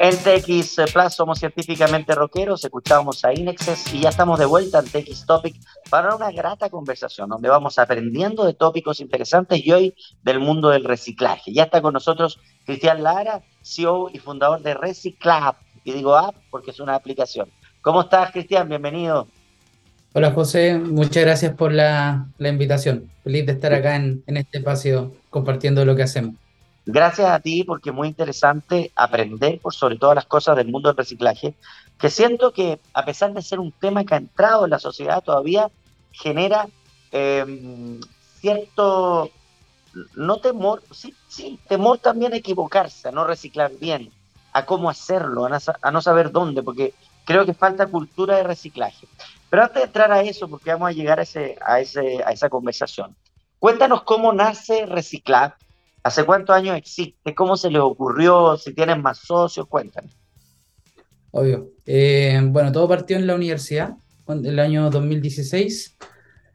En TX Plus somos científicamente rockeros, escuchamos a Inexes y ya estamos de vuelta en TX Topic para una grata conversación donde vamos aprendiendo de tópicos interesantes y hoy del mundo del reciclaje. Ya está con nosotros Cristian Lara, CEO y fundador de Reciclab. Y digo app porque es una aplicación. ¿Cómo estás, Cristian? Bienvenido. Hola, José. Muchas gracias por la, invitación. Feliz de estar acá en, en este espacio compartiendo lo que hacemos. Gracias a ti, porque es muy interesante aprender por sobre todas las cosas del mundo del reciclaje, que siento que a pesar de ser un tema que ha entrado en la sociedad, todavía genera em, cierto, no temor, sí, sí, temor también a equivocarse, a no reciclar bien, a cómo hacerlo, a no, saber dónde, porque creo que falta cultura de reciclaje. Pero antes de entrar a eso, porque vamos a llegar a, ese, a, ese, a esa conversación, cuéntanos cómo nace Reciclar ¿Hace cuántos años existe? ¿Cómo se les ocurrió? Si tienen más socios, cuéntanos. Obvio. Eh, bueno, todo partió en la universidad, en el año 2016.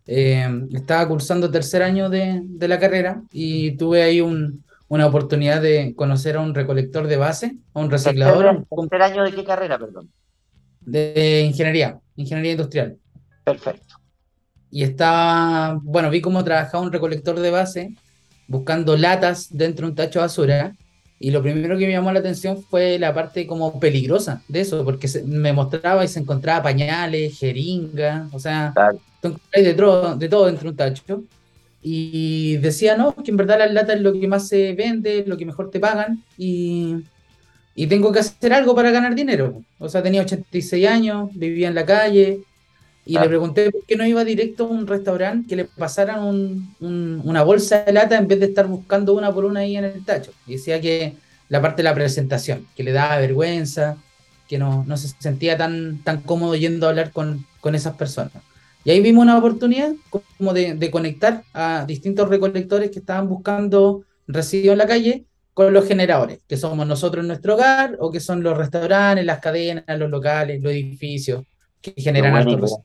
Eh, estaba cursando tercer año de, la carrera y tuve ahí una oportunidad de conocer a un recolector de base, a un reciclador. ¿Tercer, año de qué carrera, perdón? De ingeniería, ingeniería industrial. Perfecto. Y estaba, bueno, vi cómo trabajaba un recolector de base buscando latas dentro de un tacho de basura. Y lo primero que me llamó la atención fue la parte como peligrosa de eso, porque me mostraba y se encontraba pañales, jeringas, o sea, de todo, de todo dentro de un tacho. Y decía, no, que en verdad las latas es lo que más se vende, lo que mejor te pagan, y, y tengo que hacer algo para ganar dinero. O sea, tenía 86 años, vivía en la calle, y le pregunté por qué no iba directo a un restaurante que le pasaran una bolsa de lata en vez de estar buscando una por una ahí en el tacho. Y decía que la parte de la presentación, que le daba vergüenza, que no, se sentía tan, tan cómodo yendo a hablar con, esas personas. Y ahí vimos una oportunidad como de, conectar a distintos recolectores que estaban buscando residuos en la calle con los generadores, que somos nosotros en nuestro hogar o que son los restaurantes, las cadenas, los locales, los edificios que generan altos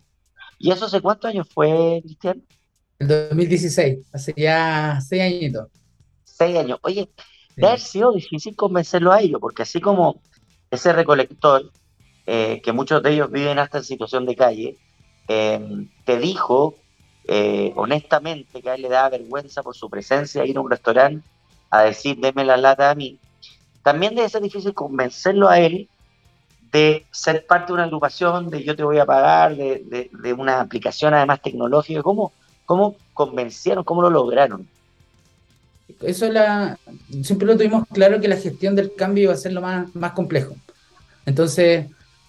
¿Y eso hace cuántos años fue, Cristian? El 2016, hace ya seis añitos. Seis años. Oye, sí. ha sido difícil convencerlo a ellos, porque así como ese recolector, eh, que muchos de ellos viven hasta en situación de calle, eh, te dijo eh, honestamente que a él le da vergüenza por su presencia ir a un restaurante a decir, deme la lata a mí, también debe ser difícil convencerlo a él de ser parte de una agrupación, de yo te voy a pagar, de, una aplicación además tecnológica. ¿Cómo, ¿Cómo convencieron, cómo lo lograron? Eso la, siempre lo tuvimos claro que la gestión del cambio iba a ser lo más, más complejo. Entonces,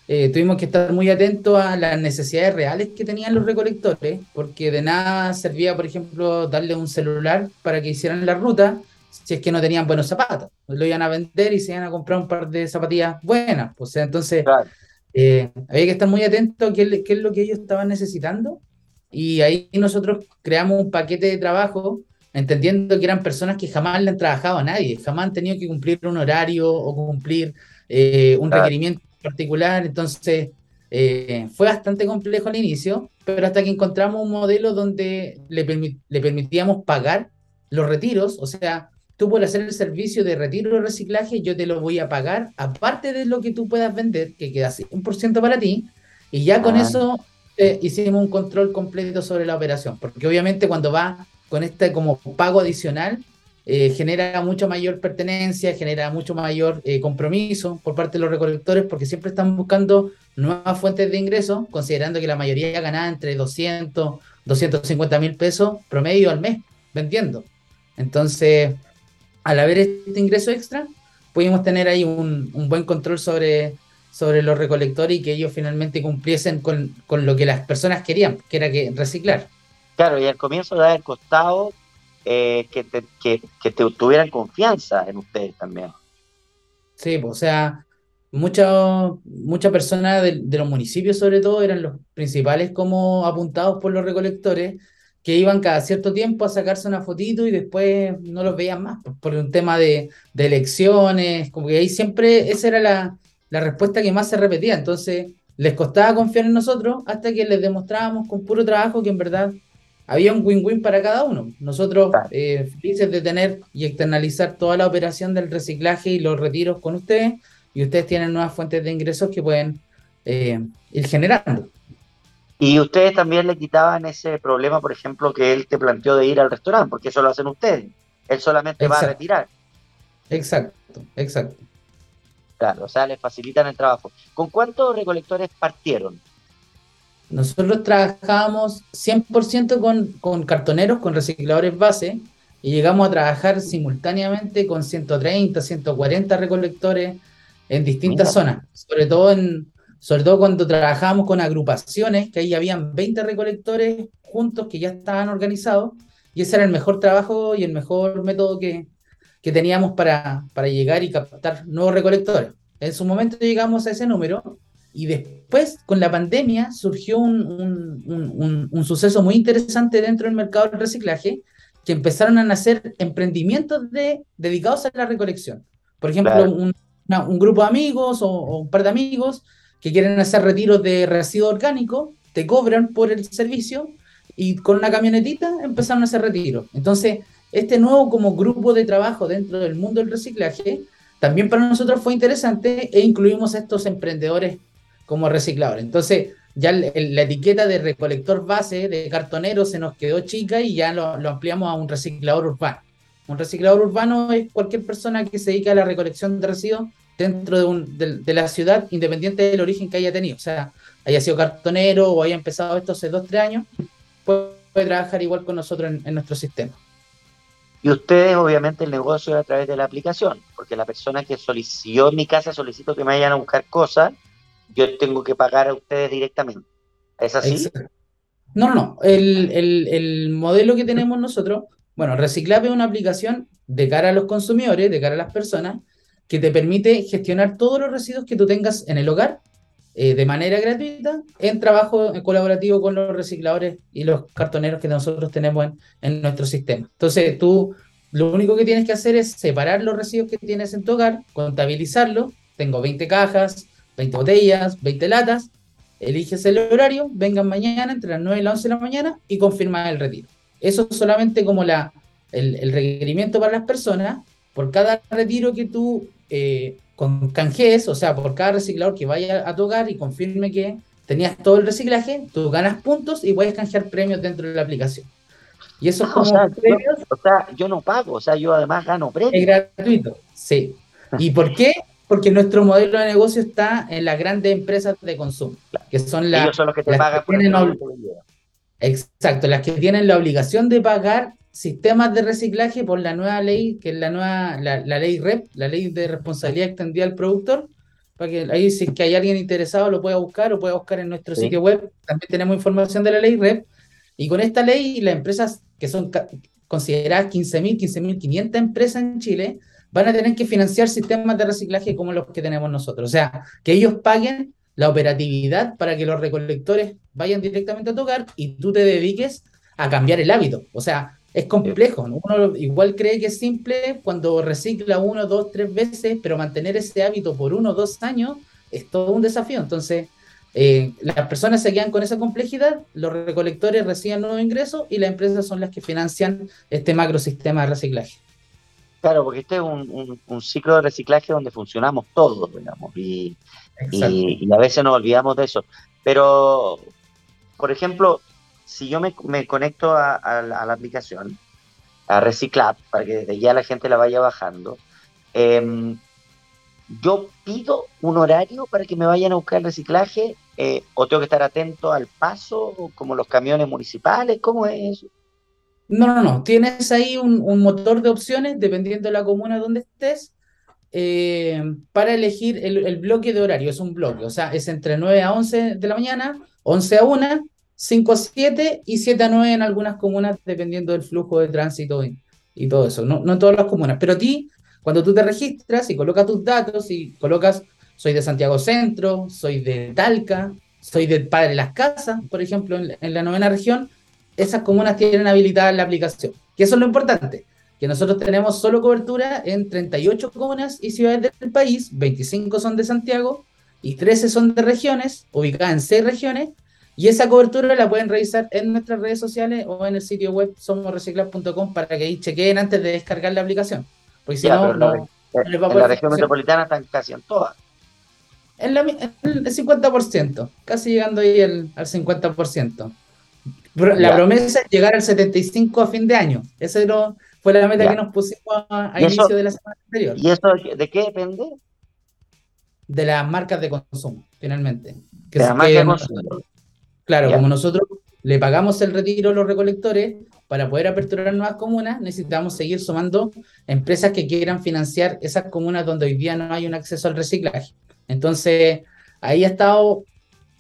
eh, tuvimos que estar muy atentos a las necesidades reales que tenían los recolectores, porque de nada servía, por ejemplo, darle un celular para que hicieran la ruta si es que no tenían buenos zapatos. Lo iban a vender y se iban a comprar un par de zapatillas buenas. O sea, entonces eh, había que estar muy atento a qué, qué, es lo que ellos estaban necesitando. Y ahí nosotros creamos un paquete de trabajo entendiendo que eran personas que jamás le han trabajado a nadie, jamás han tenido que cumplir un horario o cumplir eh, un requerimiento particular. Entonces, eh, fue bastante complejo al inicio, pero hasta que encontramos un modelo donde le, le permitíamos pagar los retiros, o sea, tú por hacer el servicio de retiro y reciclaje, yo te lo voy a pagar, aparte de lo que tú puedas vender, que queda 100% para ti, y ya con ah. eso eh, hicimos un control completo sobre la operación, porque obviamente cuando va con este como pago adicional, eh, genera mucho mayor pertenencia, genera mucho mayor eh, compromiso por parte de los recolectores, porque siempre están buscando nuevas fuentes de ingresos, considerando que la mayoría gana entre 200, 250 mil pesos promedio al mes vendiendo. Entonces, al haber este ingreso extra, pudimos tener ahí un, buen control sobre, sobre los recolectores y que ellos finalmente cumpliesen con, lo que las personas querían, que era que reciclar. Claro, y al comienzo de haber costado eh, que, que, tuvieran confianza en ustedes también. Sí, pues, o sea, muchas mucha personas de, de, los municipios sobre todo eran los principales como apuntados por los recolectores que iban cada cierto tiempo a sacarse una fotito y después no los veían más, por, un tema de, elecciones, como que ahí siempre esa era la, respuesta que más se repetía, entonces les costaba confiar en nosotros hasta que les demostrábamos con puro trabajo que en verdad había un win-win para cada uno. Nosotros eh, felices de tener y externalizar toda la operación del reciclaje y los retiros con ustedes y ustedes tienen nuevas fuentes de ingresos que pueden eh, ir generando. Y ustedes también le quitaban ese problema, por ejemplo, que él te planteó de ir al restaurante, porque eso lo hacen ustedes. Él solamente va a retirar. Exacto, exacto. Claro, o sea, les facilitan el trabajo. ¿Con cuántos recolectores partieron? Nosotros trabajábamos 100% con, con cartoneros, con recicladores base, y llegamos a trabajar simultáneamente con 130, 140 recolectores en distintas zonas, sobre todo en, sobre todo cuando trabajábamos con agrupaciones, que ahí habían 20 recolectores juntos que ya estaban organizados, y ese era el mejor trabajo y el mejor método que, que teníamos para, para llegar y captar nuevos recolectores. En su momento llegamos a ese número y después con la pandemia surgió un, un, un, suceso muy interesante dentro del mercado del reciclaje, que empezaron a nacer emprendimientos de, dedicados a la recolección. Por ejemplo, un, grupo de amigos o, o, un par de amigos que quieren hacer retiros de residuos orgánicos, te cobran por el servicio y con una camionetita empezaron a hacer retiros. Entonces, este nuevo como grupo de trabajo dentro del mundo del reciclaje, también para nosotros fue interesante e incluimos a estos emprendedores como recicladores. Entonces, ya la etiqueta de recolector base, de cartonero, se nos quedó chica y ya lo, lo, ampliamos a un reciclador urbano. Un reciclador urbano es cualquier persona que se dedica a la recolección de residuos dentro de, un, de, la ciudad, independiente del origen que haya tenido. O sea, haya sido cartonero o haya empezado esto hace dos, tres años, puede, trabajar igual con nosotros en, nuestro sistema. Y ustedes, obviamente, el negocio es a través de la aplicación, porque la persona que solicitó en mi casa solicito que me vayan a buscar cosas, yo tengo que pagar a ustedes directamente. ¿Es así? No, no, no. El, el, el, modelo que tenemos nosotros, bueno, Reciclave es una aplicación de cara a los consumidores, de cara a las personas, que te permite gestionar todos los residuos que tú tengas en el hogar eh, de manera gratuita en trabajo colaborativo con los recicladores y los cartoneros que nosotros tenemos en, nuestro sistema. Entonces, tú lo único que tienes que hacer es separar los residuos que tienes en tu hogar, contabilizarlos. Tengo 20 cajas, 20 botellas, 20 latas. Eliges el horario, vengan mañana entre las 9 y las 11 de la mañana y confirma el retiro. Eso es solamente como la, el requerimiento para las personas. Por cada retiro que tú eh, con canjees, o sea, por cada reciclador que vaya a tu hogar y confirme que tenías todo el reciclaje, tú ganas puntos y puedes canjear premios dentro de la aplicación. Y eso es ah, como premios. o sea, yo no pago, o sea, yo además gano premios. Es gratuito, sí. ¿Y por qué? Porque nuestro modelo de negocio está en las grandes empresas de consumo, que son las. Ellos son los que te pagan por el Exacto, las que tienen la obligación de pagar sistemas de reciclaje por la nueva ley, que es la nueva, la, ley REP, la ley de responsabilidad extendida al productor, para que ahí si que hay alguien interesado lo pueda buscar o pueda buscar en nuestro sitio web. También tenemos información de la ley REP. Y con esta ley, las empresas que son consideradas 15.000, 15.500 empresas en Chile, van a tener que financiar sistemas de reciclaje como los que tenemos nosotros. O sea, que ellos paguen la operatividad para que los recolectores vayan directamente a tocar y tú te dediques a cambiar el hábito. O sea, es complejo. Uno igual cree que es simple cuando recicla uno, dos, tres veces, pero mantener ese hábito por uno o dos años es todo un desafío. Entonces, eh, las personas se quedan con esa complejidad, los recolectores reciben nuevos ingresos y las empresas son las que financian este macrosistema de reciclaje. Claro, porque este es un, ciclo de reciclaje donde funcionamos todos, digamos, y, y, a veces nos olvidamos de eso. Pero, por ejemplo, si yo me, conecto a, la, aplicación, a Reciclab, para que desde ya la gente la vaya bajando, em, yo pido un horario para que me vayan a buscar el reciclaje eh, o tengo que estar atento al paso, como los camiones municipales, ¿cómo es eso? No, no, no, tienes ahí un, motor de opciones dependiendo de la comuna donde estés. Eh, para elegir el, el, bloque de horario, es un bloque, o sea, es entre 9 a 11 de la mañana, 11 a 1, 5 a 7 y 7 a 9 en algunas comunas, dependiendo del flujo de tránsito y, todo eso. No, no en todas las comunas, pero a ti, cuando tú te registras y colocas tus datos y colocas, soy de Santiago Centro, soy de Talca, soy del Padre Las Casas, por ejemplo, en, la novena región, esas comunas tienen habilitada la aplicación. Que eso es lo importante, que nosotros tenemos solo cobertura en 38 comunas y ciudades del país, 25 son de Santiago y 13 son de regiones, ubicadas en 6 regiones, y esa cobertura la pueden revisar en nuestras redes sociales o en el sitio web somosreciclar.com para que ahí chequeen antes de descargar la aplicación. Porque si no, no, en la región metropolitana están casi en todas. En, el 50%, casi llegando ahí al, 50%. La promesa es llegar al 75% a fin de año. Esa fue la meta que nos pusimos a, inicio de la semana anterior. ¿Y eso de qué depende? De las marcas de consumo, finalmente. de las marcas de consumo. Claro, como nosotros le pagamos el retiro a los recolectores, para poder aperturar nuevas comunas, necesitamos seguir sumando empresas que quieran financiar esas comunas donde hoy día no hay un acceso al reciclaje. Entonces, ahí ha estado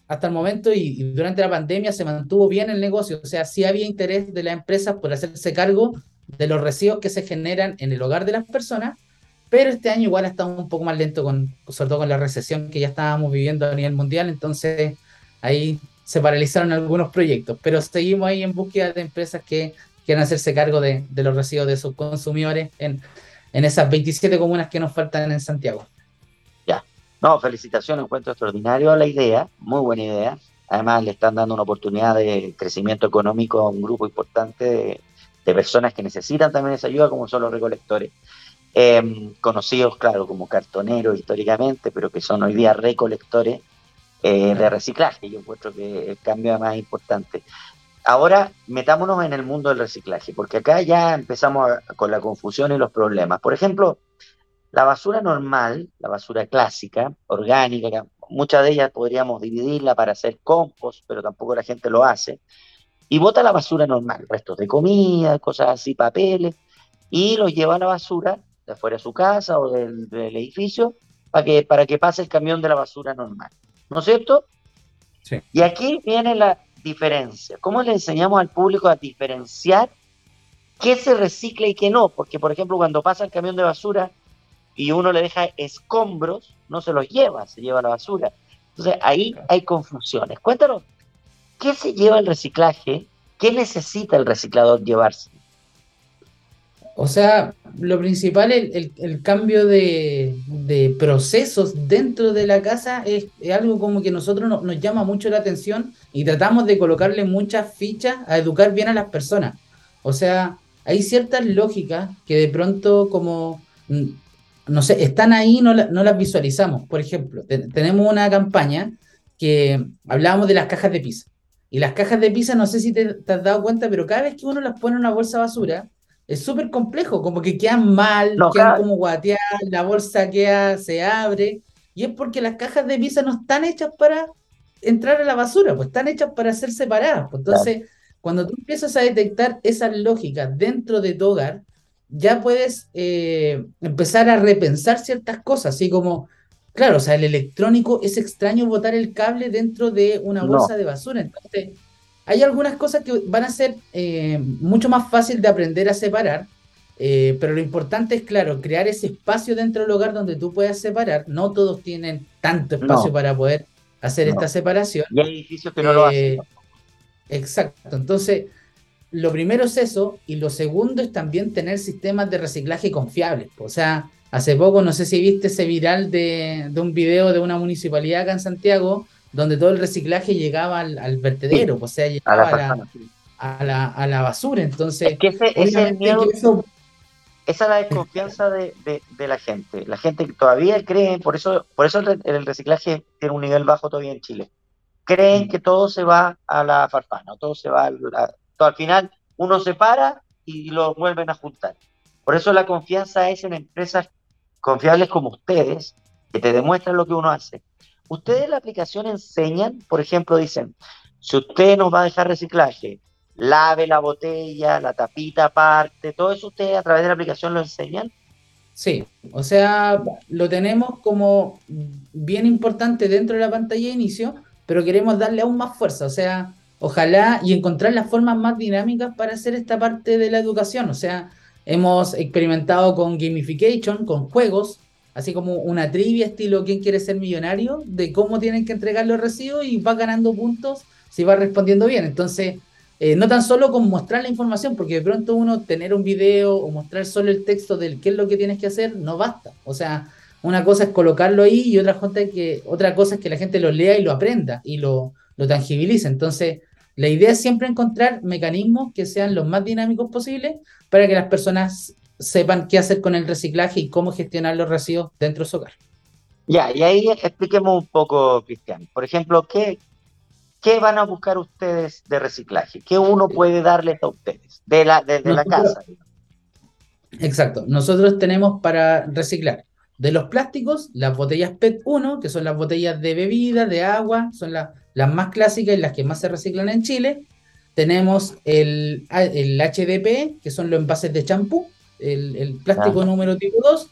hasta el momento y, durante la pandemia se mantuvo bien el negocio. O sea, sí había interés de las empresas por hacerse cargo de los residuos que se generan en el hogar de las personas, pero este año igual ha estado un poco más lento, con, sobre todo con la recesión que ya estábamos viviendo a nivel mundial. Entonces, ahí se paralizaron algunos proyectos, pero seguimos ahí en búsqueda de empresas que quieran hacerse cargo de, los residuos de sus consumidores en, esas 27 comunas que nos faltan en Santiago. Ya, no, felicitaciones, encuentro extraordinario la idea, muy buena idea. Además, le están dando una oportunidad de crecimiento económico a un grupo importante de, personas que necesitan también esa ayuda, como son los recolectores. Em, conocidos, claro, como cartoneros históricamente, pero que son hoy día recolectores eh, de reciclaje. Yo encuentro que el cambio más importante. Ahora metámonos en el mundo del reciclaje, porque acá ya empezamos con la confusión y los problemas. Por ejemplo, la basura normal, la basura clásica, orgánica, muchas de ellas podríamos dividirla para hacer compost, pero tampoco la gente lo hace, y bota la basura normal, restos de comida, cosas así, papeles, y los lleva a la basura de afuera de su casa o del, del edificio para que, para que pase el camión de la basura normal. ¿No es cierto? Sí. Y aquí viene la diferencia. ¿Cómo le enseñamos al público a diferenciar qué se recicla y qué no? Porque, por ejemplo, cuando pasa el camión de basura y uno le deja escombros, no se los lleva, se lleva la basura. Entonces ahí hay confusiones. Cuéntanos, ¿qué se lleva el reciclaje? ¿Qué necesita el reciclador llevarse? O sea, lo principal, el, el, cambio de, de, procesos dentro de la casa es, algo como que nosotros nos llama mucho la atención y tratamos de colocarle muchas fichas a educar bien a las personas. O sea, hay ciertas lógicas que de pronto como, mm, no sé, están ahí y no, no las visualizamos. Por ejemplo, tenemos una campaña que hablábamos de las cajas de pizza. Y las cajas de pizza, no sé si te, te has dado cuenta, pero cada vez que uno las pone en una bolsa basura, es súper complejo, como que quedan mal, quedan como guateadas, la bolsa queda, se abre, y es porque las cajas de pizza no están hechas para entrar a la basura, pues están hechas para ser separadas. Pues entonces, cuando tú empiezas a detectar esas lógicas dentro de tu hogar, ya puedes eh, empezar a repensar ciertas cosas, así como, claro, o sea, el electrónico es extraño botar el cable dentro de una bolsa de basura, entonces hay algunas cosas que van a ser eh, mucho más fácil de aprender a separar, eh, pero lo importante es, claro, crear ese espacio dentro del hogar donde tú puedas separar. No todos tienen tanto espacio para poder hacer esta separación. Y hay edificios que no lo hacen. Eh, exacto. Entonces, lo primero es eso, y lo segundo es también tener sistemas de reciclaje confiables. O sea, hace poco, no sé si viste ese viral de, de un video de una municipalidad acá en Santiago, donde todo el reciclaje llegaba al, vertedero, o sea, llegaba a la, a, la, basura. Entonces, es que ese, miedo, esa es la desconfianza de, la gente. La gente todavía cree, por eso, por eso el, reciclaje tiene un nivel bajo todavía en Chile. Creen mm. que todo se va a la farfana, todo se va a todo, al final uno se para y lo vuelven a juntar. Por eso la confianza es en empresas confiables como ustedes, que te demuestran lo que uno hace. Ustedes la aplicación enseñan, por ejemplo, dicen, si usted nos va a dejar reciclaje, lave la botella, la tapita aparte, todo eso ustedes a través de la aplicación lo enseñan. Sí, o sea, lo tenemos como bien importante dentro de la pantalla de inicio, pero queremos darle aún más fuerza, o sea, ojalá y encontrar las formas más dinámicas para hacer esta parte de la educación, o sea, hemos experimentado con gamification, con juegos, así como una trivia estilo ¿Quién quiere ser millonario? de cómo tienen que entregar los residuos y va ganando puntos si va respondiendo bien. Entonces, eh, no tan solo con mostrar la información, porque de pronto uno tener un video o mostrar solo el texto del qué es lo que tienes que hacer, no basta. O sea, una cosa es colocarlo ahí y otra cosa es que, otra cosa es que la gente lo lea y lo aprenda y lo, lo tangibilice. Entonces, la idea es siempre encontrar mecanismos que sean los más dinámicos posibles para que las personas sepan qué hacer con el reciclaje y cómo gestionar los residuos dentro de su hogar. Ya, y ahí expliquemos un poco, Cristian. Por ejemplo, ¿qué, ¿qué van a buscar ustedes de reciclaje? ¿Qué uno puede darles a ustedes de la, desde la casa? Exacto. Nosotros tenemos para reciclar de los plásticos las botellas PET 1, que son las botellas de bebida, de agua, son las más clásicas y las que más se reciclan en Chile. Tenemos el, el HDP, que son los envases de champú, el, plástico número tipo 2,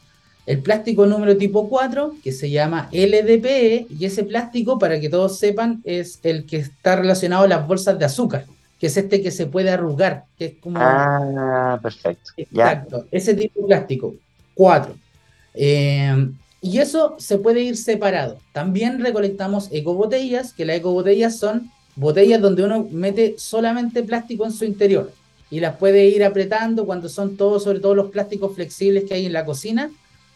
el plástico número tipo 4, que se llama LDPE, y ese plástico, para que todos sepan, es el que está relacionado a las bolsas de azúcar, que es este que se puede arrugar, que es como... Ah, perfecto. Exacto, ese tipo de plástico, 4. Eh, y eso se puede ir separado. También recolectamos ecobotellas, que las ecobotellas son botellas donde uno mete solamente plástico en su interior y las puede ir apretando cuando son todos, sobre todo los plásticos flexibles que hay en la cocina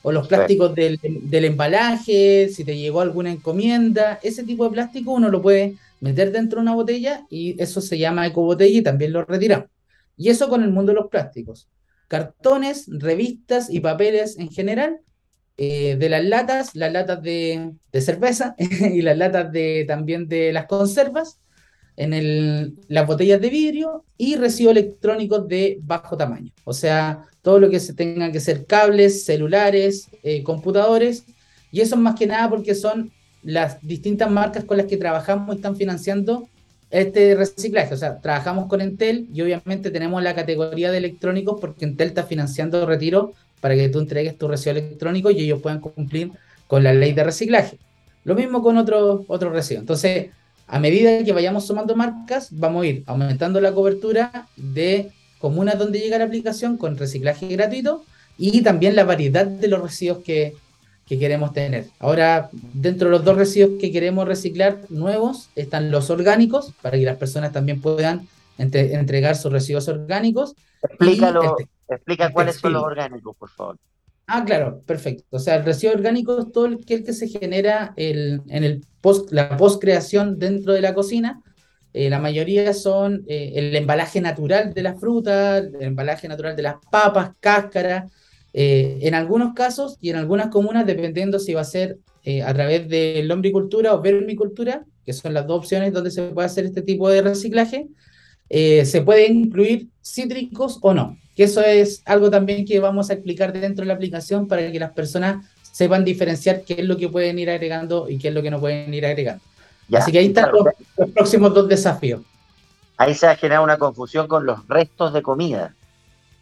o los plásticos del, del, embalaje, si te llegó alguna encomienda, ese tipo de plástico uno lo puede meter dentro de una botella y eso se llama ecobotella y también lo retiramos. Y eso con el mundo de los plásticos. Cartones, revistas y papeles en general, eh, de las latas, las latas de, de cerveza y las latas de, también de las conservas, en el, las botellas de vidrio y residuos electrónicos de bajo tamaño. O sea, todo lo que se tenga que ser cables, celulares, eh, computadores. Y eso es más que nada porque son las distintas marcas con las que trabajamos están financiando este reciclaje. O sea, trabajamos con Entel y obviamente tenemos la categoría de electrónicos porque Entel está financiando retiro para que tú entregues tu residuo electrónico y ellos puedan cumplir con la ley de reciclaje. Lo mismo con otro, otro residuo. Entonces, a medida que vayamos sumando marcas, vamos a ir aumentando la cobertura de comunas donde llega la aplicación con reciclaje gratuito y también la variedad de los residuos que, queremos tener. Ahora, dentro de los dos residuos que queremos reciclar nuevos están los orgánicos, para que las personas también puedan entregar sus residuos orgánicos. Explícalo, explica cuáles son los orgánicos, por favor. Ah, claro, perfecto. O sea, el residuo orgánico es todo el que, que se genera en el post, la postcreación dentro de la cocina. Eh, la mayoría son eh, el embalaje natural de las frutas, el embalaje natural de las papas, cáscaras. Eh, en algunos casos y en algunas comunas, dependiendo si va a ser a través de lombricultura o vermicultura, que son las dos opciones donde se puede hacer este tipo de reciclaje, se puede incluir cítricos o no que eso es algo también que vamos a explicar dentro de la aplicación para que las personas sepan diferenciar qué es lo que pueden ir agregando y qué es lo que no pueden ir agregando. Así que ahí están los, próximos dos desafíos. Ahí se ha generado una confusión con los restos de comida.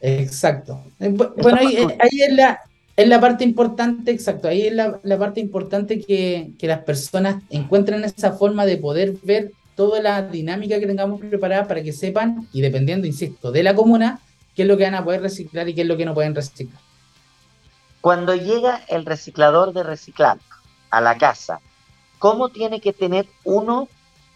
Exacto. Eh, bueno, ahí, ahí es, la, es la parte importante, exacto, ahí es la, la parte importante que, que, las personas encuentren esa forma de poder ver toda la dinámica que tengamos preparada para que sepan, y dependiendo, insisto, de la comuna, qué es lo que van a poder reciclar y qué es lo que no pueden reciclar. Cuando llega el reciclador de reciclar a la casa, ¿cómo tiene que tener uno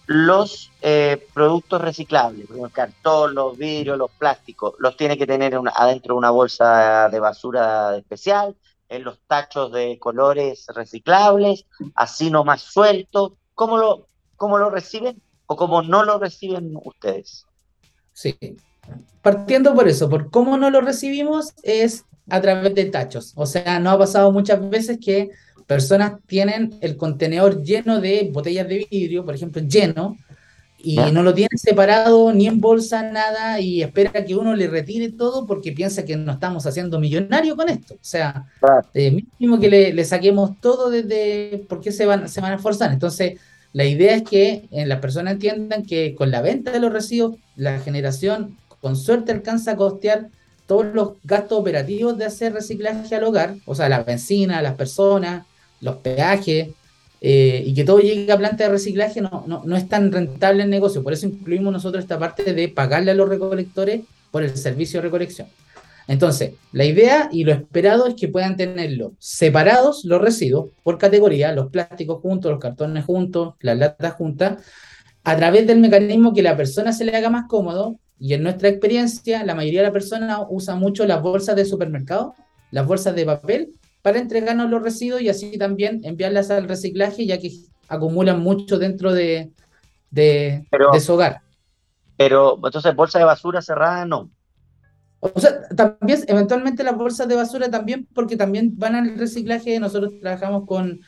los eh, productos reciclables? El cartón, los vidrios, los plásticos, los tiene que tener adentro de una bolsa de basura especial, en los tachos de colores reciclables, así nomás suelto. ¿Cómo lo, cómo lo reciben o cómo no lo reciben ustedes? Sí, partiendo por eso, por cómo no lo recibimos es a través de tachos. O sea, no ha pasado muchas veces que personas tienen el contenedor lleno de botellas de vidrio, por ejemplo, lleno, y no lo tienen separado ni en bolsa, nada, y espera que uno le retire todo porque piensa que no estamos haciendo millonario con esto. O sea, eh, mínimo que le, saquemos todo desde, porque se van, se van a esforzar. Entonces, la idea es que eh, las personas entiendan que con la venta de los residuos, la generación con suerte alcanza a costear todos los gastos operativos de hacer reciclaje al hogar, o sea, la benzina, las personas, los peajes, eh, y que todo llegue a planta de reciclaje no, no, es tan rentable el negocio. Por eso incluimos nosotros esta parte de pagarle a los recolectores por el servicio de recolección. Entonces, la idea y lo esperado es que puedan tenerlo separados los residuos por categoría, los plásticos juntos, los cartones juntos, las latas juntas, a través del mecanismo que la persona se le haga más cómodo y en nuestra experiencia, la mayoría de las personas usa mucho las bolsas de supermercado, las bolsas de papel, para entregarnos los residuos y así también enviarlas al reciclaje, ya que acumulan mucho dentro de, de, su hogar. Pero entonces, bolsa de basura cerrada no. O sea, también, eventualmente las bolsas de basura también, porque también van al reciclaje. Nosotros trabajamos con,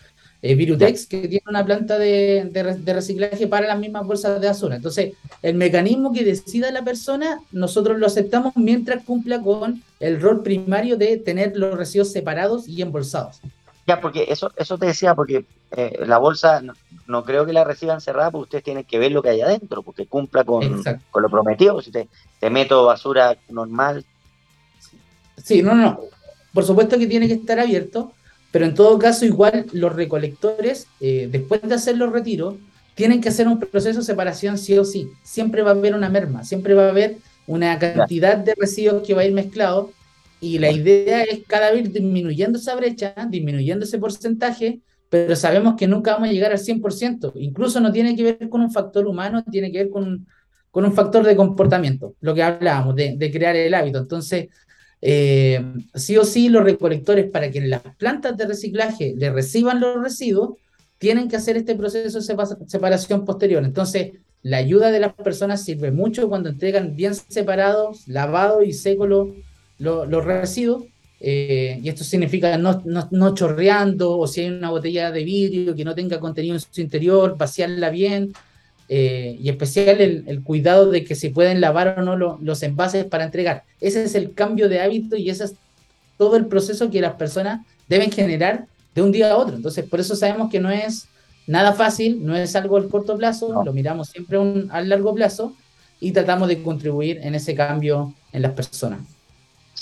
eh, Virutex, que tiene una planta de, de, reciclaje para las mismas bolsas de basura. Entonces, el mecanismo que decida la persona, nosotros lo aceptamos mientras cumpla con el rol primario de tener los residuos separados y embolsados. Ya, porque eso, eso te decía, porque eh, la bolsa no, creo que la reciban cerrada, porque ustedes tienen que ver lo que hay adentro, porque cumpla con, con lo prometido. Si te, te, meto basura normal. Sí, no, no. Por supuesto que tiene que estar abierto, pero en todo caso, igual los recolectores, eh, después de hacer los retiros, tienen que hacer un proceso de separación sí o sí. Siempre va a haber una merma, siempre va a haber una cantidad de residuos que va a ir mezclado y la idea es cada vez disminuyendo esa brecha, disminuyendo ese porcentaje, pero sabemos que nunca vamos a llegar al 100%. Incluso no tiene que ver con un factor humano, tiene que ver con, con un factor de comportamiento, lo que hablábamos, de, de crear el hábito. Entonces, eh, sí o sí, los recolectores, para que las plantas de reciclaje le reciban los residuos, tienen que hacer este proceso de separación posterior. Entonces, la ayuda de las personas sirve mucho cuando entregan bien separados, lavado y seco los residuos, eh, y esto significa no, no, chorreando, o si hay una botella de vidrio que no tenga contenido en su interior, vaciarla bien, eh, y especial el, cuidado de que se pueden lavar o no los envases para entregar. Ese es el cambio de hábito y ese es todo el proceso que las personas deben generar de un día a otro. Entonces, por eso sabemos que no es nada fácil, no es algo al corto plazo, lo miramos siempre un, a largo plazo y tratamos de contribuir en ese cambio en las personas.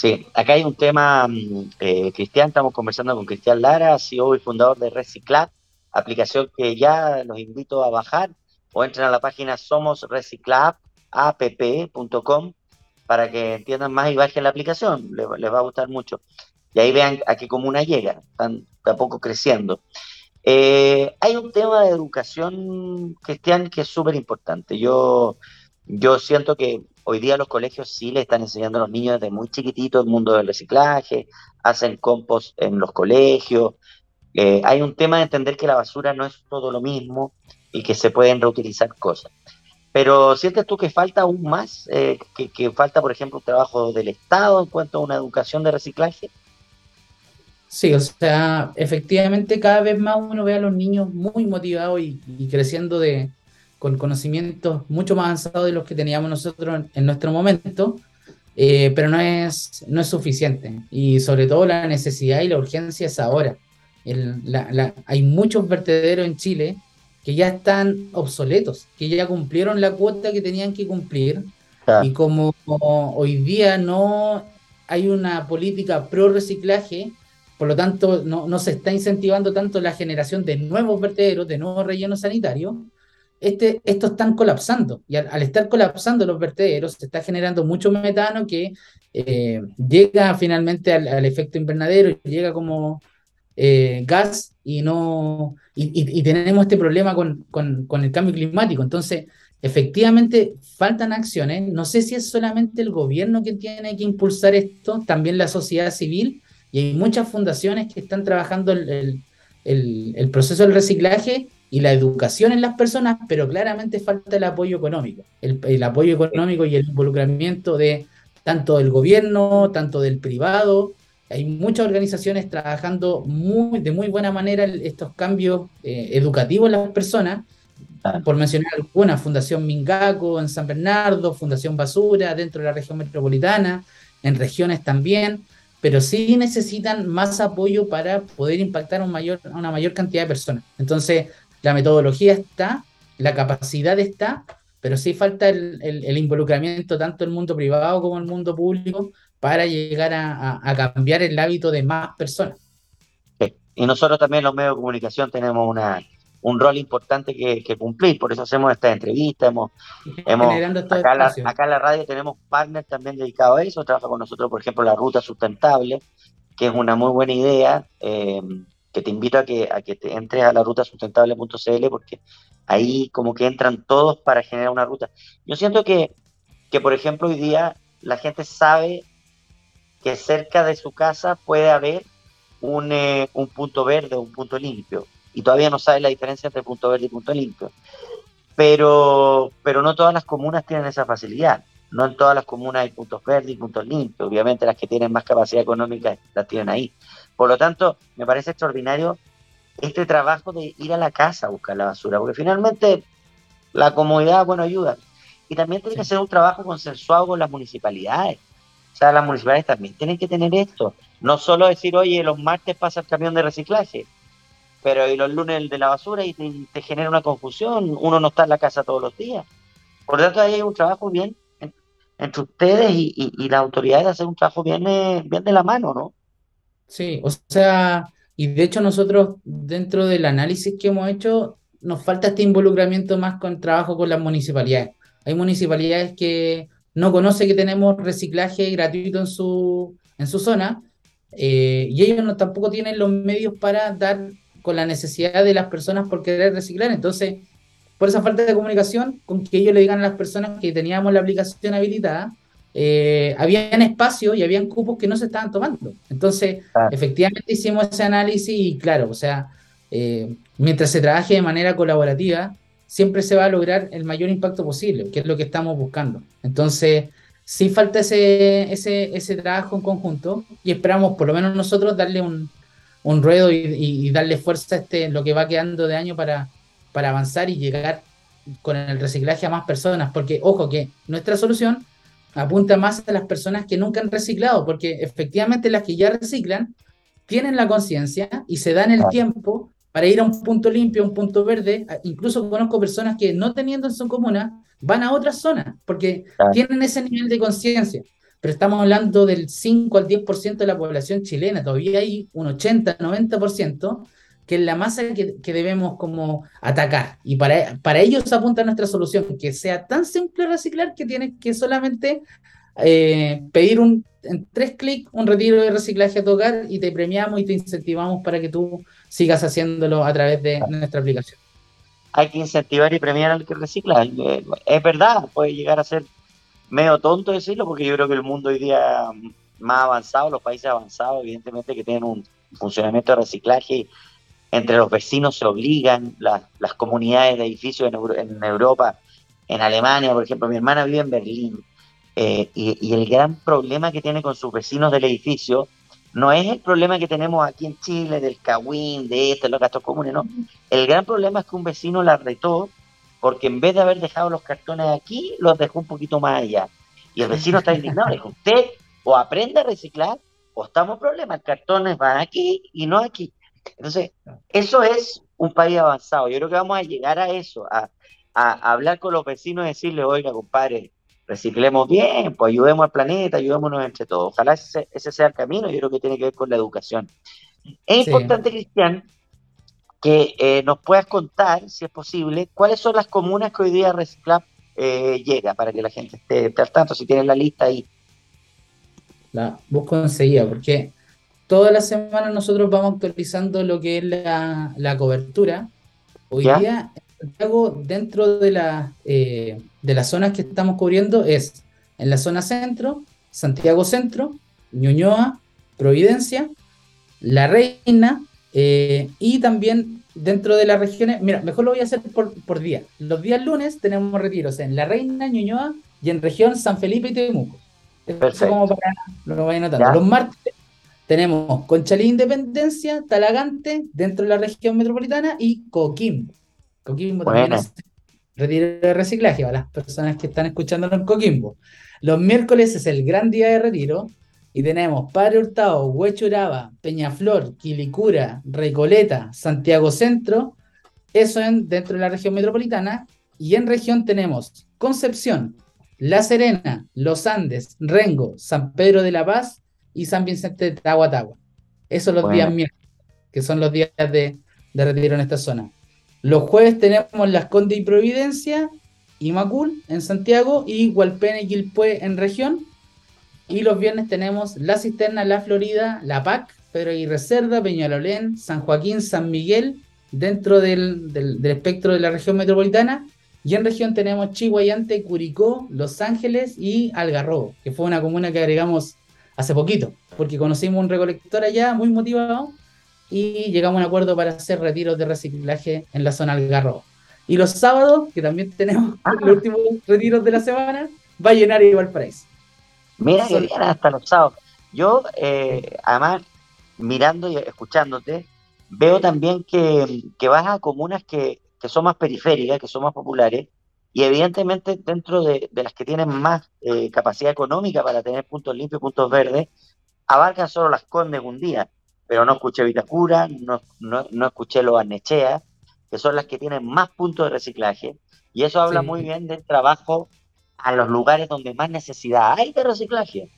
Sí, acá hay un tema, mm, eh, Cristian, estamos conversando con Cristian Lara, CEO y fundador de Reciclat, aplicación que ya los invito a bajar o entren a la página somosreciclapp.com para que entiendan más y bajen la aplicación, les, va a gustar mucho. Y ahí vean a qué comuna llega, están de a poco creciendo. Eh, hay un tema de educación, Cristian, que es súper importante. Yo, yo siento que Hoy día los colegios sí le están enseñando a los niños desde muy chiquititos el mundo del reciclaje, hacen compost en los colegios. Eh, hay un tema de entender que la basura no es todo lo mismo y que se pueden reutilizar cosas. Pero ¿sientes tú que falta aún más? Eh, que, falta, por ejemplo, un trabajo del Estado en cuanto a una educación de reciclaje? Sí, o sea, efectivamente cada vez más uno ve a los niños muy motivados y creciendo de, con conocimientos mucho más avanzados de los que teníamos nosotros en, nuestro momento, eh, pero no es, no es suficiente. Y sobre todo la necesidad y la urgencia es ahora. hay muchos vertederos en Chile que ya están obsoletos, que ya cumplieron la cuota que tenían que cumplir. Y como hoy día no hay una política pro reciclaje, por lo tanto no, no se está incentivando tanto la generación de nuevos vertederos, de nuevos rellenos sanitarios, este, estos están colapsando y al, estar colapsando los vertederos se está generando mucho metano que eh, llega finalmente al, efecto invernadero llega como eh, gas y no y, tenemos este problema con, con, el cambio climático. Entonces, efectivamente faltan acciones. No sé si es solamente el gobierno que tiene que impulsar esto, también la sociedad civil y hay muchas fundaciones que están trabajando el, el, el proceso del reciclaje y la educación en las personas, pero claramente falta el apoyo económico, el, apoyo económico y el involucramiento de tanto del gobierno, tanto del privado. Hay muchas organizaciones trabajando muy, de muy buena manera estos cambios eh, educativos en las personas. Por mencionar alguna, Fundación Mingaco en San Bernardo, Fundación Basura dentro de la región metropolitana, en regiones también, pero sí necesitan más apoyo para poder impactar un mayor, a una mayor cantidad de personas. Entonces, la metodología está, la capacidad está, pero sí falta el, involucramiento tanto el mundo privado como el mundo público para llegar a, cambiar el hábito de más personas. Y nosotros también los medios de comunicación tenemos una, un rol importante que, cumplir, por eso hacemos esta entrevista, hemos, hemos acá, la, acá, en la radio tenemos partners también dedicados a eso, trabaja con nosotros, por ejemplo, la Ruta Sustentable, que es una muy buena idea, eh, que te invito a que, a que te entres a la ruta sustentable.cl porque ahí como que entran todos para generar una ruta. Yo siento que, que, por ejemplo, hoy día la gente sabe que cerca de su casa puede haber un, eh, un punto verde un punto limpio y todavía no sabe la diferencia entre punto verde y punto limpio. Pero, pero no todas las comunas tienen esa facilidad. No en todas las comunas hay puntos verdes y puntos limpios. Obviamente las que tienen más capacidad económica las tienen ahí. Por lo tanto, me parece extraordinario este trabajo de ir a la casa a buscar la basura, porque finalmente la comodidad, bueno, ayuda. Y también tiene que ser un trabajo consensuado con las municipalidades. O sea, las municipalidades también tienen que tener esto. No solo decir, oye, los martes pasa el camión de reciclaje, pero y los lunes el de la basura y te, genera una confusión. Uno no está en la casa todos los días. Por lo tanto, ahí hay un trabajo bien entre ustedes y, y, las autoridades hacer un trabajo bien, eh, bien de la mano, ¿no? Sí, o sea, y de hecho nosotros dentro del análisis que hemos hecho, nos falta este involucramiento más con trabajo con las municipalidades. Hay municipalidades que no conocen que tenemos reciclaje gratuito en su, en su zona eh, y ellos no, tampoco tienen los medios para dar con la necesidad de las personas por querer reciclar. Entonces, por esa falta de comunicación, con que ellos le digan a las personas que teníamos la aplicación habilitada, eh, habían espacios y habían cupos que no se estaban tomando. Entonces, efectivamente hicimos ese análisis y claro, o sea, eh, mientras se trabaje de manera colaborativa, siempre se va a lograr el mayor impacto posible, que es lo que estamos buscando. Entonces, sí falta ese, ese, ese trabajo en conjunto y esperamos, por lo menos nosotros, darle un, un ruedo y, darle fuerza a este, lo que va quedando de año para, para avanzar y llegar con el reciclaje a más personas, porque ojo que nuestra solución apunta más a las personas que nunca han reciclado, porque efectivamente las que ya reciclan tienen la conciencia y se dan el tiempo para ir a un punto limpio, a un punto verde. Incluso conozco personas que no teniendo en su comuna van a otras zonas porque tienen ese nivel de conciencia. Pero estamos hablando del 5 al 10% de la población chilena, todavía hay un 80, 90% que es la masa que, que, debemos como atacar. Y para, para ellos apunta nuestra solución, que sea tan simple reciclar que tienes que solamente eh, pedir un, en tres clics un retiro de reciclaje a tu hogar y te premiamos y te incentivamos para que tú sigas haciéndolo a través de nuestra aplicación. Hay que incentivar y premiar al que recicla. Es verdad, puede llegar a ser medio tonto decirlo, porque yo creo que el mundo hoy día más avanzado, los países avanzados, evidentemente que tienen un funcionamiento de reciclaje entre los vecinos se obligan, las, comunidades de edificios en, Europa, en Alemania, por ejemplo, mi hermana vive en Berlín, eh, y, el gran problema que tiene con sus vecinos del edificio no es el problema que tenemos aquí en Chile del cagüín, de este, los gastos comunes, no. El gran problema es que un vecino la retó porque en vez de haber dejado los cartones aquí, los dejó un poquito más allá. Y el vecino está indignado, dijo, usted o aprende a reciclar o estamos en problemas, cartones van aquí y no aquí. Entonces, eso es un país avanzado. Yo creo que vamos a llegar a eso, a, hablar con los vecinos y decirle, oiga, compadre, reciclemos bien, pues ayudemos al planeta, ayudémonos entre todos. Ojalá ese, sea el camino, yo creo que tiene que ver con la educación. Es importante, Cristian, que eh, nos puedas contar, si es posible, cuáles son las comunas que hoy día Reciclab eh, llega para que la gente esté al tanto, si tienen la lista ahí. La busco enseguida, porque todas las semanas nosotros vamos actualizando lo que es la, cobertura. Hoy día, dentro de, la, eh, de las zonas que estamos cubriendo, es en la zona centro, Santiago Centro, Ñuñoa, Providencia, La Reina, eh, y también dentro de las regiones, mira, mejor lo voy a hacer por, día. Los días lunes tenemos retiros en La Reina, Ñuñoa y en región San Felipe y Temuco. Eso como para lo vayan notando. Los martes tenemos Conchalí Independencia, Talagante, dentro de la región metropolitana, y Coquimbo. Coquimbo también es retiro de reciclaje para las personas que están escuchándolo en Coquimbo. Los miércoles es el gran día de retiro y tenemos Padre Hurtado, Huechuraba, Peñaflor, Quilicura, Recoleta, Santiago Centro, eso en, dentro de la región metropolitana, y en región tenemos Concepción, La Serena, Los Andes, Rengo, San Pedro de la Paz y San Vicente de Tagua Esos son los días miércoles, que son los días de, retiro en esta zona. Los jueves tenemos Las Condes y Providencia, y Macul en Santiago y Hualpene y Quilpué en región. Y los viernes tenemos La Cisterna, La Florida, La PAC, Pedro Aguirre Cerda, Peñalolén, San Joaquín, San Miguel, dentro del, del, espectro de la región metropolitana. Y en región tenemos Chihuayante, Curicó, Los Ángeles y Algarrobo, que fue una comuna que agregamos hace poquito, porque conocimos un recolector allá muy motivado y llegamos a un acuerdo para hacer retiros de reciclaje en la zona Algarrobo. Y los sábados, que también tenemos ah. los últimos retiros de la semana, va a llenar igual Valparaíso. Mira que bien hasta los sábados. Yo, eh, además, mirando y escuchándote, veo también que, que vas a comunas que, que, son más periféricas, que son más populares, y evidentemente dentro de, de las que tienen más eh, capacidad económica para tener puntos limpios, puntos verdes, abarcan solo las Condes un día, pero no escuché Vitacura, no, no, no escuché Los Arnechea, que son las que tienen más puntos de reciclaje, y eso habla sí. muy bien del trabajo a los lugares donde más necesidad hay de reciclaje.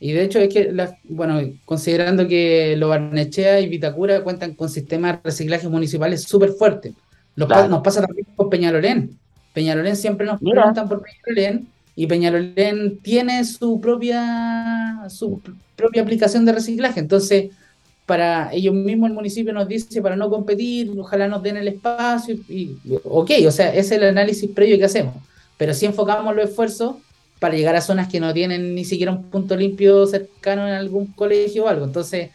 Y de hecho es que, la, bueno, considerando que Lo Barnechea y Vitacura cuentan con sistemas de reciclaje municipales súper fuertes. Claro. Nos pasa también con Peñalolén. Peñalolén siempre nos Mira. preguntan por Peñalolén y Peñalolén tiene su propia, su propia aplicación de reciclaje. Entonces, para ellos mismos el municipio nos dice para no competir, ojalá nos den el espacio y, ok, o sea, ese es el análisis previo que hacemos, pero si enfocamos los esfuerzos para llegar a zonas que no tienen ni siquiera un punto limpio cercano en algún colegio o algo. Entonces,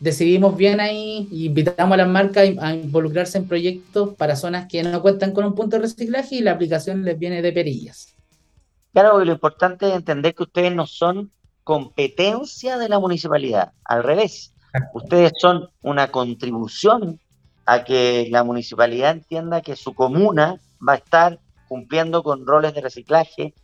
decidimos bien ahí y invitamos a las marcas a involucrarse en proyectos para zonas que no cuentan con un punto de reciclaje y la aplicación les viene de perillas. Claro, lo importante es entender que ustedes no son competencia de la municipalidad, al revés. Ustedes son una contribución a que la municipalidad entienda que su comuna va a estar cumpliendo con roles de reciclaje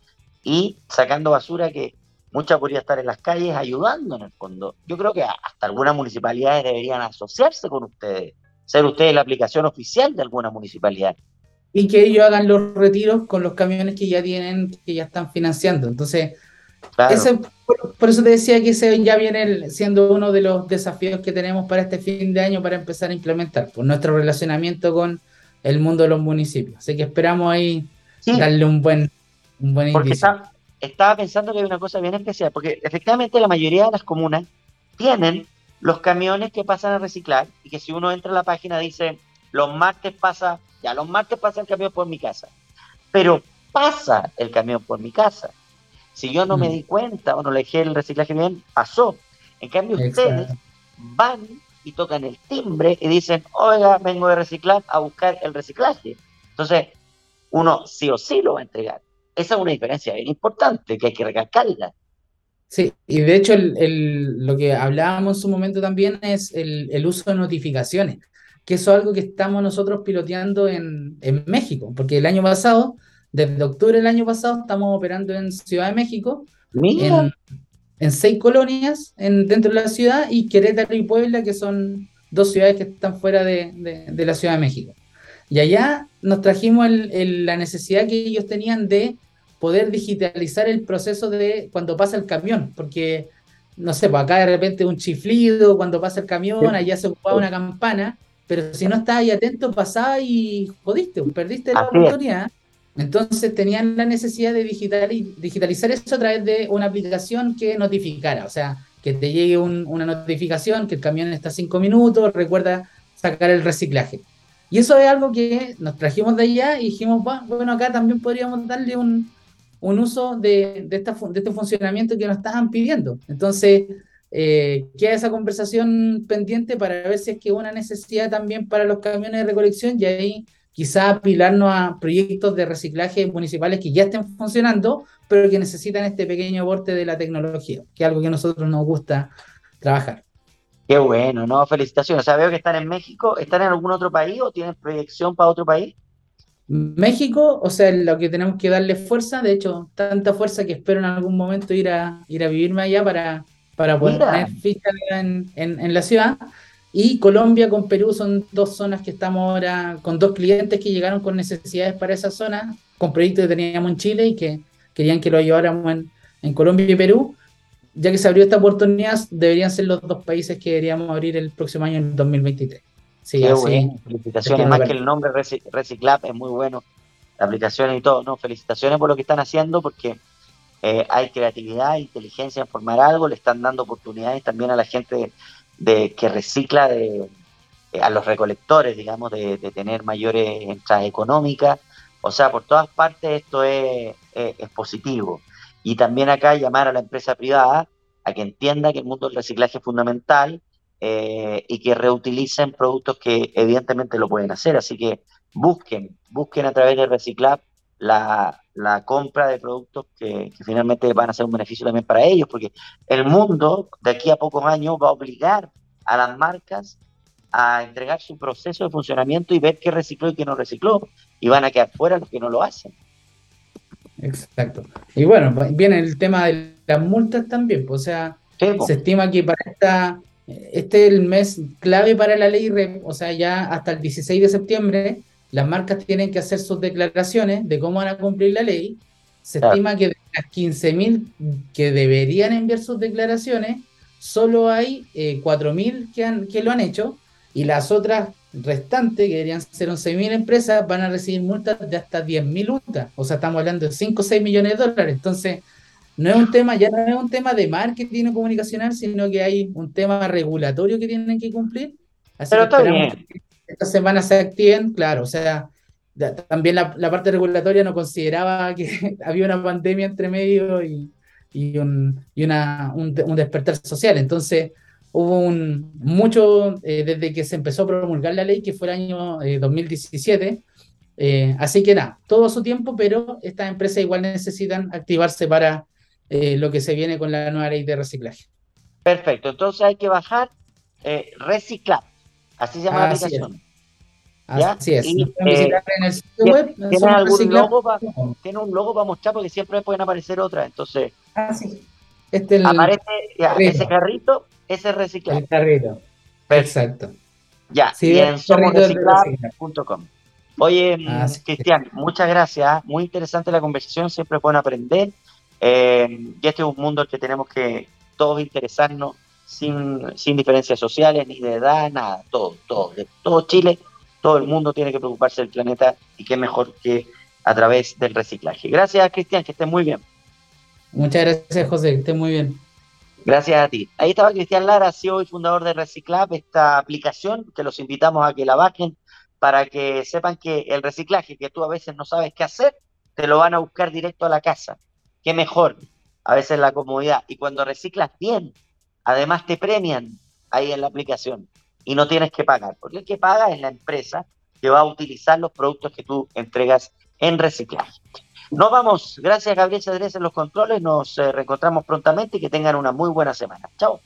y sacando basura que mucha podría estar en las calles ayudando en el fondo. Yo creo que hasta algunas municipalidades deberían asociarse con ustedes, ser ustedes la aplicación oficial de alguna municipalidad. Y que ellos hagan los retiros con los camiones que ya tienen, que ya están financiando. Entonces, claro. ese, por, por, eso te decía que ese ya viene siendo uno de los desafíos que tenemos para este fin de año para empezar a implementar, por nuestro relacionamiento con el mundo de los municipios. Así que esperamos ahí sí. darle un buen, un buen porque está, estaba pensando que hay una cosa bien especial, porque efectivamente la mayoría de las comunas tienen los camiones que pasan a reciclar y que si uno entra a la página dice, los martes pasa, ya los martes pasa el camión por mi casa, pero pasa el camión por mi casa. Si yo no mm. me di cuenta o no le dejé el reciclaje bien, pasó. En cambio, Exacto. ustedes van y tocan el timbre y dicen, oiga, vengo de reciclar a buscar el reciclaje. Entonces, uno sí o sí lo va a entregar. Esa es una diferencia bien importante que hay que recalcarla. Sí, y de hecho el, el, lo que hablábamos en su momento también es el, el, uso de notificaciones, que eso es algo que estamos nosotros piloteando en, en México, porque el año pasado, desde octubre del año pasado, estamos operando en Ciudad de México, en, en, seis colonias en, dentro de la ciudad, y Querétaro y Puebla, que son dos ciudades que están fuera de, de, de la Ciudad de México. Y allá nos trajimos el, el, la necesidad que ellos tenían de poder digitalizar el proceso de cuando pasa el camión, porque, no sé, pues acá de repente un chiflido, cuando pasa el camión, allá se ocupaba una campana, pero si no estabas ahí atento, pasaba y jodiste, perdiste la oportunidad. Entonces tenían la necesidad de digital, digitalizar eso a través de una aplicación que notificara, o sea, que te llegue un, una notificación que el camión está cinco minutos, recuerda sacar el reciclaje. Y eso es algo que nos trajimos de allá y dijimos, bueno, acá también podríamos darle un, un uso de, de, esta, de este funcionamiento que nos estaban pidiendo. Entonces, eh, queda esa conversación pendiente para ver si es que una necesidad también para los camiones de recolección y ahí quizá apilarnos a proyectos de reciclaje municipales que ya estén funcionando, pero que necesitan este pequeño aporte de la tecnología, que es algo que a nosotros nos gusta trabajar. Qué bueno, ¿no? Felicitaciones. O sea, veo que están en México. ¿Están en algún otro país o tienen proyección para otro país? México, o sea, lo que tenemos que darle fuerza, de hecho, tanta fuerza que espero en algún momento ir a, ir a vivirme allá para, para poder Mira. tener ficha en, en, en, la ciudad. Y Colombia con Perú son dos zonas que estamos ahora con dos clientes que llegaron con necesidades para esa zona, con proyectos que teníamos en Chile y que querían que lo lleváramos en, en Colombia y Perú ya que se abrió esta oportunidad, deberían ser los dos países que deberíamos abrir el próximo año, en 2023. Sí, Qué así, bueno. Felicitaciones, más que el nombre Reciclap es muy bueno, la aplicación y todo, ¿no? Felicitaciones por lo que están haciendo, porque eh, hay creatividad, inteligencia en formar algo, le están dando oportunidades también a la gente de, que recicla, de, a los recolectores, digamos, de, de tener mayores entradas económicas. O sea, por todas partes esto es, es, es positivo. Y también acá llamar a la empresa privada a que entienda que el mundo del reciclaje es fundamental eh, y que reutilicen productos que evidentemente lo pueden hacer. Así que busquen, busquen a través de Reciclab la, compra de productos que, que, finalmente van a ser un beneficio también para ellos, porque el mundo de aquí a pocos años va a obligar a las marcas a entregar su proceso de funcionamiento y ver qué recicló y qué no recicló, y van a quedar fuera los que no lo hacen. Exacto. Y bueno, viene el tema de las multas también, pues, o sea, se estima que para esta, este es el mes clave para la ley, o sea, ya hasta el 16 de septiembre, las marcas tienen que hacer sus declaraciones de cómo van a cumplir la ley. Se estima que de las 15.000 que deberían enviar sus declaraciones, solo hay eh, 4.000 que, que lo han hecho y las otras restantes, que deberían ser 11.000 empresas, van a recibir multas de hasta 10.000 multas. O sea, estamos hablando de 5 o 6 millones de dólares. Entonces, no es un tema, ya no es un tema de marketing o comunicacional, sino que hay un tema regulatorio que tienen que cumplir. Así Pero que bien. que esta semana se activen, claro, o sea, también la, parte regulatoria no consideraba que había una pandemia entre medio y, y, un, y una, un, un despertar social. Entonces, hubo un mucho eh, desde que se empezó a promulgar la ley, que fue el año 2017. Eh, eh, así que nada, todo su tiempo, pero estas empresas igual necesitan activarse para lo que se viene con la nueva ley de reciclaje. Perfecto, entonces hay que bajar Reciclab, así se llama la aplicación. Así es. Y, en el sitio web. ¿Tiene algún logo para, tiene un logo para mostrar porque siempre pueden aparecer otras, entonces. Ah, sí. Este aparece ese carrito ese reciclaje. El carrito. Exacto. Ya, y en somosreciclar.com. Oye, mm, Cristian, muchas gracias. Muy interesante la conversación, siempre pueden aprender. Eh, y este es un mundo al que tenemos que todos interesarnos sin, sin diferencias sociales, ni de edad, nada, todo, todo. De todo Chile, todo el mundo tiene que preocuparse del planeta y qué mejor que a través del reciclaje. Gracias, Cristian, que estés muy bien. Muchas gracias, José, que estés muy bien. Gracias a ti. Ahí estaba Cristian Lara, CEO y fundador de Reciclab, esta aplicación que los invitamos a que la bajen para que sepan que el reciclaje que tú a veces no sabes qué hacer, te lo van a buscar directo a la casa. Qué mejor, a veces la comodidad. Y cuando reciclas bien, además te premian ahí en la aplicación y no tienes que pagar, porque el que paga es la empresa que va a utilizar los productos que tú entregas en reciclaje. Nos vamos. Gracias, Gabriel Cedrés, en los controles. Nos eh, reencontramos prontamente y que tengan una muy buena semana. Chao.